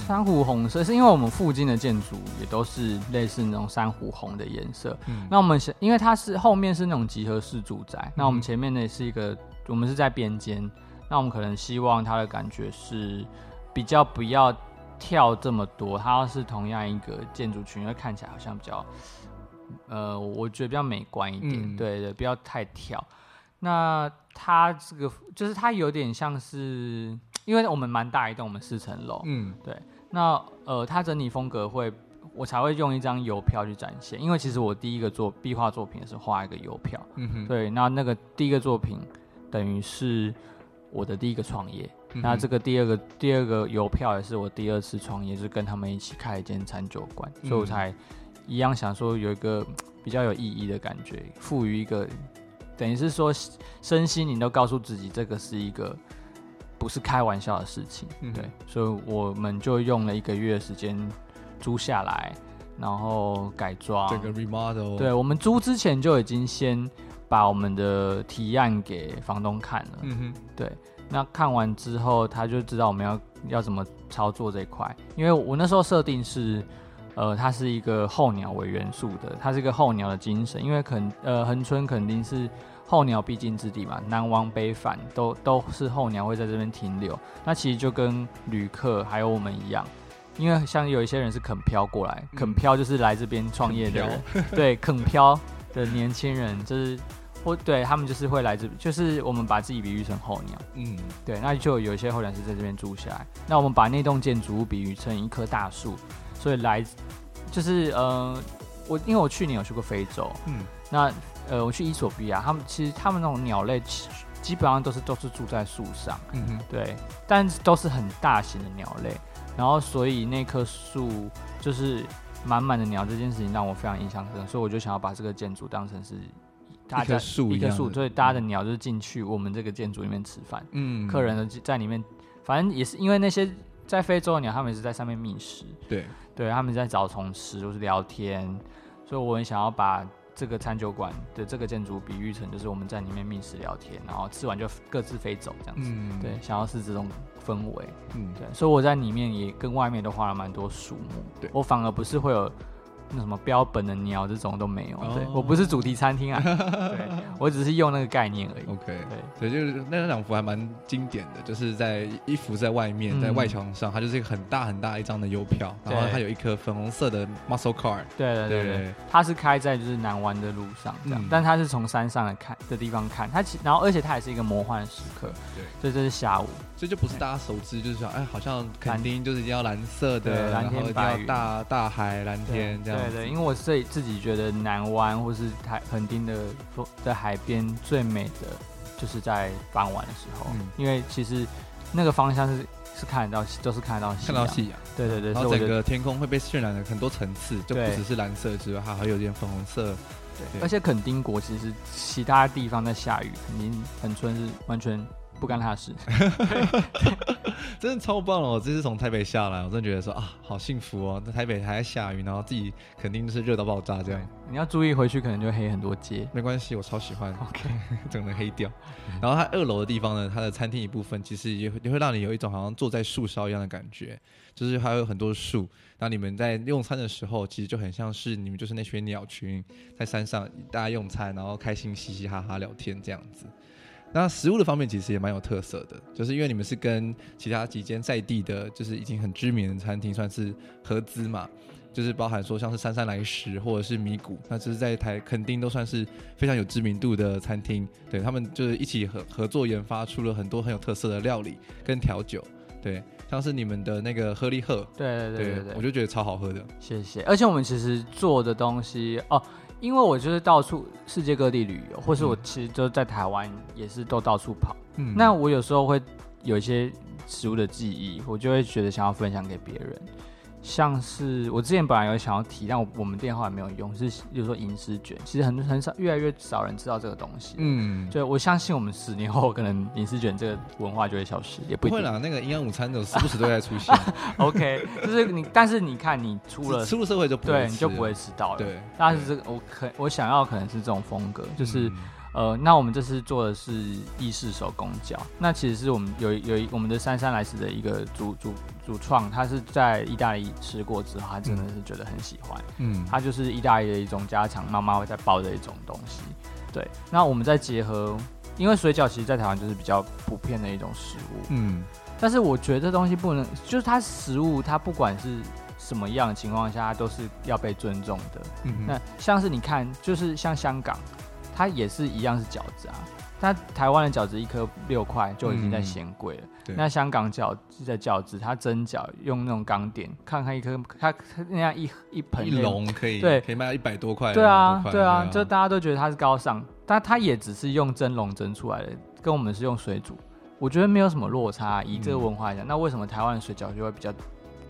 珊瑚红色是因为我们附近的建筑也都是类似那种珊瑚红的颜色。嗯，那我们因为它是后面是那种集合式住宅，那我们前面呢是一个，我们是在边间，那我们可能希望它的感觉是比较不要。跳这么多，它要是同样一个建筑群，会看起来好像比较，呃，我觉得比较美观一点。嗯、对对，不要太跳。那它这个就是它有点像是，因为我们蛮大一栋，我们四层楼。嗯，对。那呃，它整体风格会，我才会用一张邮票去展现。因为其实我第一个做壁画作品是画一个邮票。嗯哼。对，那那个第一个作品等于是我的第一个创业。那这个第二个第二个邮票也是我第二次创业，就是跟他们一起开一间餐酒馆，嗯、所以我才一样想说有一个比较有意义的感觉，赋予一个等于是说身心灵都告诉自己这个是一个不是开玩笑的事情，嗯、对，所以我们就用了一个月的时间租下来，然后改装。这个 remodel，对，我们租之前就已经先把我们的提案给房东看了，嗯哼，对。那看完之后，他就知道我们要要怎么操作这一块。因为我那时候设定是，呃，它是一个候鸟为元素的，它是一个候鸟的精神。因为肯呃恒春肯定是候鸟必经之地嘛，南往北返都都是候鸟会在这边停留。那其实就跟旅客还有我们一样，因为像有一些人是肯漂过来，肯漂就是来这边创业的人，对，肯漂的年轻人就是。或对他们就是会来这，就是我们把自己比喻成候鸟，嗯，对，那就有一些候鸟是在这边住下来。那我们把那栋建筑物比喻成一棵大树，所以来就是呃，我因为我去年有去过非洲，嗯，那呃我去伊索比亚，他们其实他们那种鸟类基本上都是都是住在树上，嗯哼，对，但都是很大型的鸟类，然后所以那棵树就是满满的鸟，这件事情让我非常印象深刻，所以我就想要把这个建筑当成是。一棵树，一棵树，所以大家的鸟就是进去我们这个建筑里面吃饭。嗯，客人呢在里面，反正也是因为那些在非洲的鸟，他们也是在上面觅食。对，对，他们在找虫吃，就是聊天。所以我很想要把这个餐酒馆的这个建筑比喻成，就是我们在里面觅食聊天，然后吃完就各自飞走这样子。嗯，对，想要是这种氛围。嗯，对，所以我在里面也跟外面都花了蛮多树木。对，我反而不是会有。那什么标本的鸟这种都没有。哦、对，我不是主题餐厅啊，对，我只是用那个概念而已。OK，对，所以就是那两幅还蛮经典的，就是在一幅在外面，在外墙上，嗯、它就是一个很大很大一张的邮票，然后它有一颗粉红色的 muscle car。对对对对，它是开在就是南湾的路上这样，嗯、但它是从山上来看的地方看，它其然后而且它也是一个魔幻时刻。对，所以这是下午。这就不是大家熟知，就是说，哎，好像垦丁就是一定要蓝色的，蓝天白云，大大海蓝天这样。对对，因为我自己自己觉得南湾或是台垦丁的在海边最美的，就是在傍晚的时候，嗯、因为其实那个方向是是看得到，都是看得到看到夕阳。对对对，然后整个天空会被渲染了很多层次，就不只是蓝色之外，还还有点粉红色。对，對而且垦丁国其实其他地方在下雨，垦丁垦村是完全。不干他的事，真的超棒哦！这次从台北下来，我真的觉得说啊，好幸福哦！在台北还在下雨，然后自己肯定就是热到爆炸这样。你要注意回去，可能就黑很多街。没关系，我超喜欢。OK，整个黑掉。然后它二楼的地方呢，它的餐厅一部分其实也也会让你有一种好像坐在树梢一样的感觉，就是还有很多树。然后你们在用餐的时候，其实就很像是你们就是那群鸟群在山上大家用餐，然后开心嘻嘻哈哈聊天这样子。那食物的方面其实也蛮有特色的，就是因为你们是跟其他几间在地的，就是已经很知名的餐厅算是合资嘛，就是包含说像是姗姗来迟或者是米谷，那就是在台肯定都算是非常有知名度的餐厅，对，他们就是一起合合作研发出了很多很有特色的料理跟调酒，对，像是你们的那个喝力鹤，对对对对，对，对，我就觉得超好喝的，谢谢，而且我们其实做的东西哦。因为我就是到处世界各地旅游，或是我其实就在台湾也是都到处跑。嗯，那我有时候会有一些食物的记忆，我就会觉得想要分享给别人。像是我之前本来有想要提，但我我们店后来没有用，是比如说银丝卷，其实很很少，越来越少人知道这个东西。嗯，就我相信我们十年后可能银丝卷这个文化就会消失，也不，不会啦。那个营养午餐的时不时都在出现。OK，就是你，但是你看你出了出了社会就不会对，你就不会知道了。对，但是这个我可我想要可能是这种风格，就是。嗯呃，那我们这次做的是意式手工饺，那其实是我们有有一我们的姗姗来迟的一个主主主创，他是在意大利吃过之后，他真的是觉得很喜欢。嗯，他就是意大利的一种家常，妈妈会在包的一种东西。对，那我们再结合，因为水饺其实在台湾就是比较普遍的一种食物。嗯，但是我觉得这东西不能，就是它食物，它不管是什么样的情况下，它都是要被尊重的。嗯哼，那像是你看，就是像香港。它也是一样是饺子啊，它台湾的饺子一颗六块就已经在嫌贵了。嗯、那香港饺子的饺子，它蒸饺用那种钢点，看看一颗，它那样一一盆一笼可以对，可以卖到一百多块。对啊，对啊，就大家都觉得它是高尚，但它也只是用蒸笼蒸出来的，跟我们是用水煮，我觉得没有什么落差。以这个文化来讲，嗯、那为什么台湾的水饺就会比较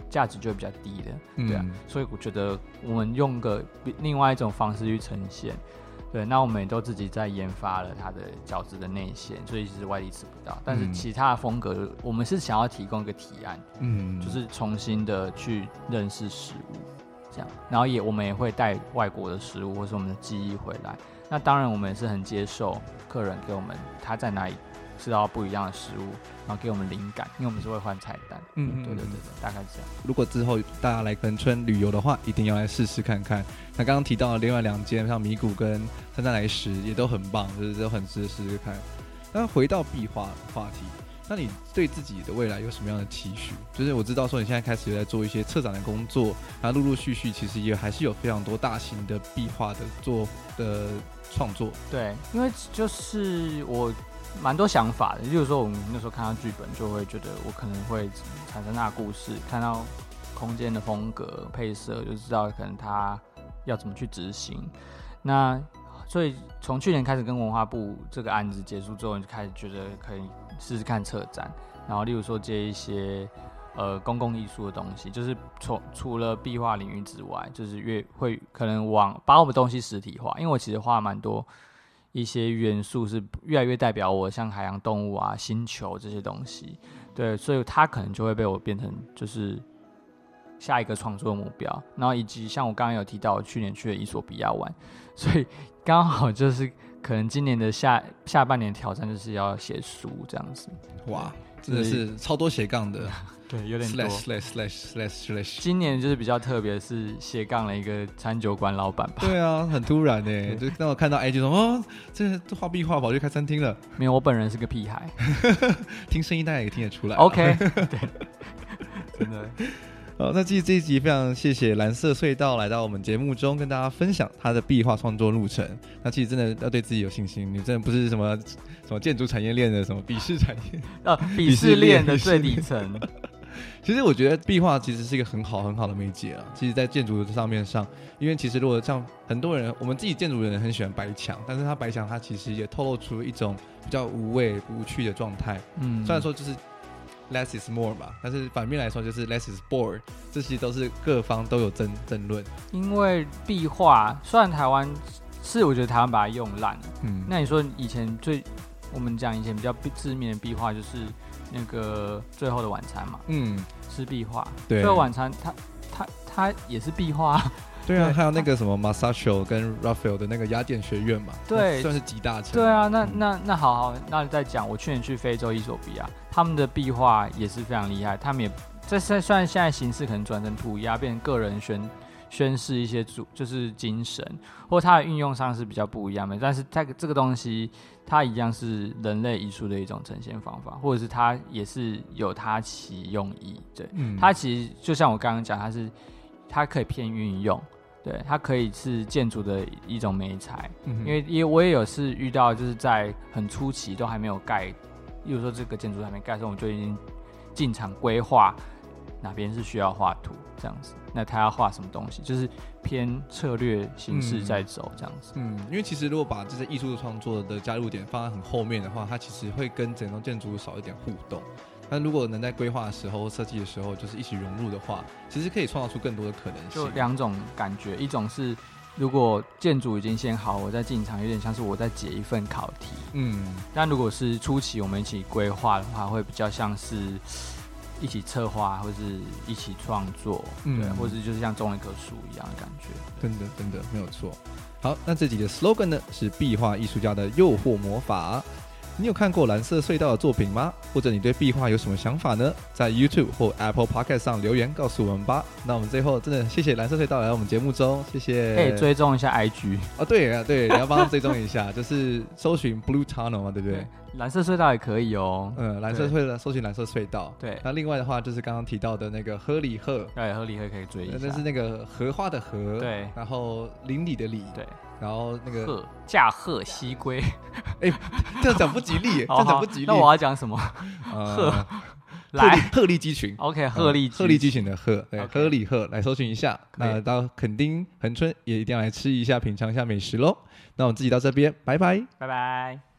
价值就会比较低的？对啊，嗯、所以我觉得我们用个另外一种方式去呈现。对，那我们也都自己在研发了它的饺子的内馅，所以其实外地吃不到。但是其他的风格，我们是想要提供一个提案，嗯，就是重新的去认识食物，这样。然后也我们也会带外国的食物或是我们的记忆回来。那当然，我们也是很接受客人给我们他在哪里。吃到不一样的食物，然后给我们灵感，因为我们是会换菜单。嗯，嗯，对对对对，大概是这样。如果之后大家来垦村旅游的话，一定要来试试看看。那刚刚提到的另外两间，像米谷跟三山来食，也都很棒，就是都很值得试试看。那回到壁画话题，那你对自己的未来有什么样的期许？就是我知道说你现在开始有在做一些策展的工作，然后陆陆续续其实也还是有非常多大型的壁画的做的创作。对，因为就是我。蛮多想法的，例如说我们那时候看到剧本，就会觉得我可能会产生那故事，看到空间的风格配色，就知道可能他要怎么去执行。那所以从去年开始跟文化部这个案子结束之后，就开始觉得可以试试看策展，然后例如说接一些呃公共艺术的东西，就是除除了壁画领域之外，就是越会可能往把我们东西实体化，因为我其实画蛮多。一些元素是越来越代表我，像海洋动物啊、星球这些东西，对，所以它可能就会被我变成就是下一个创作目标。然后以及像我刚刚有提到，我去年去了伊索比亚玩，所以 刚好就是可能今年的下下半年挑战就是要写书这样子。哇，真的是超多斜杠的。对，有点多。slash slash slash slash slash。今年就是比较特别，是斜杠了一个餐酒馆老板吧？对啊，很突然呢，就当我看到 IG 说哦，这画壁画跑去开餐厅了。没有，我本人是个屁孩，听声音大家也听得出来。OK，对，真的。好，那其实这一集非常谢谢蓝色隧道来到我们节目中，跟大家分享他的壁画创作路程。那其实真的要对自己有信心，你真的不是什么什么建筑产业链的什么鄙视产业，呃、啊，鄙视链的最底层。其实我觉得壁画其实是一个很好很好的媒介啊。其实，在建筑的上面上，因为其实如果像很多人，我们自己建筑人很喜欢白墙，但是它白墙它其实也透露出一种比较无味无趣的状态。嗯，虽然说就是。Less is more 吧，但是反面来说就是 less is bored，这些都是各方都有争争论。因为壁画，虽然台湾是我觉得台湾把它用烂了，嗯，那你说以前最我们讲以前比较知名的壁画就是那个《最后的晚餐》嘛，嗯，是壁画，对，《最后晚餐》它它它也是壁画。对啊，还有那个什么 Masaccio 跟 Raphael 的那个雅典学院嘛，对，算是集大成。对啊，那那那好好，那再讲，我去年去非洲伊索比亚，他们的壁画也是非常厉害。他们也这虽然现在形式可能转成涂鸦，变成个人宣宣示一些主就是精神，或它的运用上是比较不一样的。但是它这个东西，它一样是人类艺术的一种呈现方法，或者是它也是有它其用意。对，嗯，它其实就像我刚刚讲，它是。它可以偏运用，对，它可以是建筑的一种美材，嗯、因为因为我也有是遇到，就是在很初期都还没有盖，例如说这个建筑还没盖的时候，我们就已经进场规划哪边是需要画图这样子，那他要画什么东西，就是偏策略形式在走这样子。嗯，因为其实如果把这些艺术创作的加入点放在很后面的话，它其实会跟整栋建筑少一点互动。那如果能在规划的时候、设计的时候，就是一起融入的话，其实可以创造出更多的可能性。就两种感觉，一种是如果建筑已经先好，我在进场，有点像是我在解一份考题。嗯。但如果是初期我们一起规划的话，会比较像是一起策划，或是一起创作，嗯、对，或者就是像种一棵树一样的感觉。真的，真的没有错。好，那这集的 slogan 呢是壁画艺术家的诱惑魔法。你有看过蓝色隧道的作品吗？或者你对壁画有什么想法呢？在 YouTube 或 Apple Podcast 上留言告诉我们吧。那我们最后真的谢谢蓝色隧道来到我们节目中，谢谢。可以追踪一下 IG 哦，对啊，对，你要帮他追踪一下，就是搜寻 Blue Tunnel 嘛，对不对？蓝色隧道也可以哦。嗯，蓝色隧道搜寻蓝色隧道。对。那另外的话就是刚刚提到的那个荷里赫，对，荷里赫可以追一下。那是那个荷花的荷，对，然后邻里的里，对。然后那个鹤驾鹤西归，哎，这样讲不吉利，这样讲不吉利。那我要讲什么？鹤来鹤立鸡群，OK，鹤立鹤立鸡群的鹤，对，荷里鹤来搜寻一下。那到垦丁恒春也一定要来吃一下，品尝一下美食喽。那我们自己到这边，拜拜，拜拜。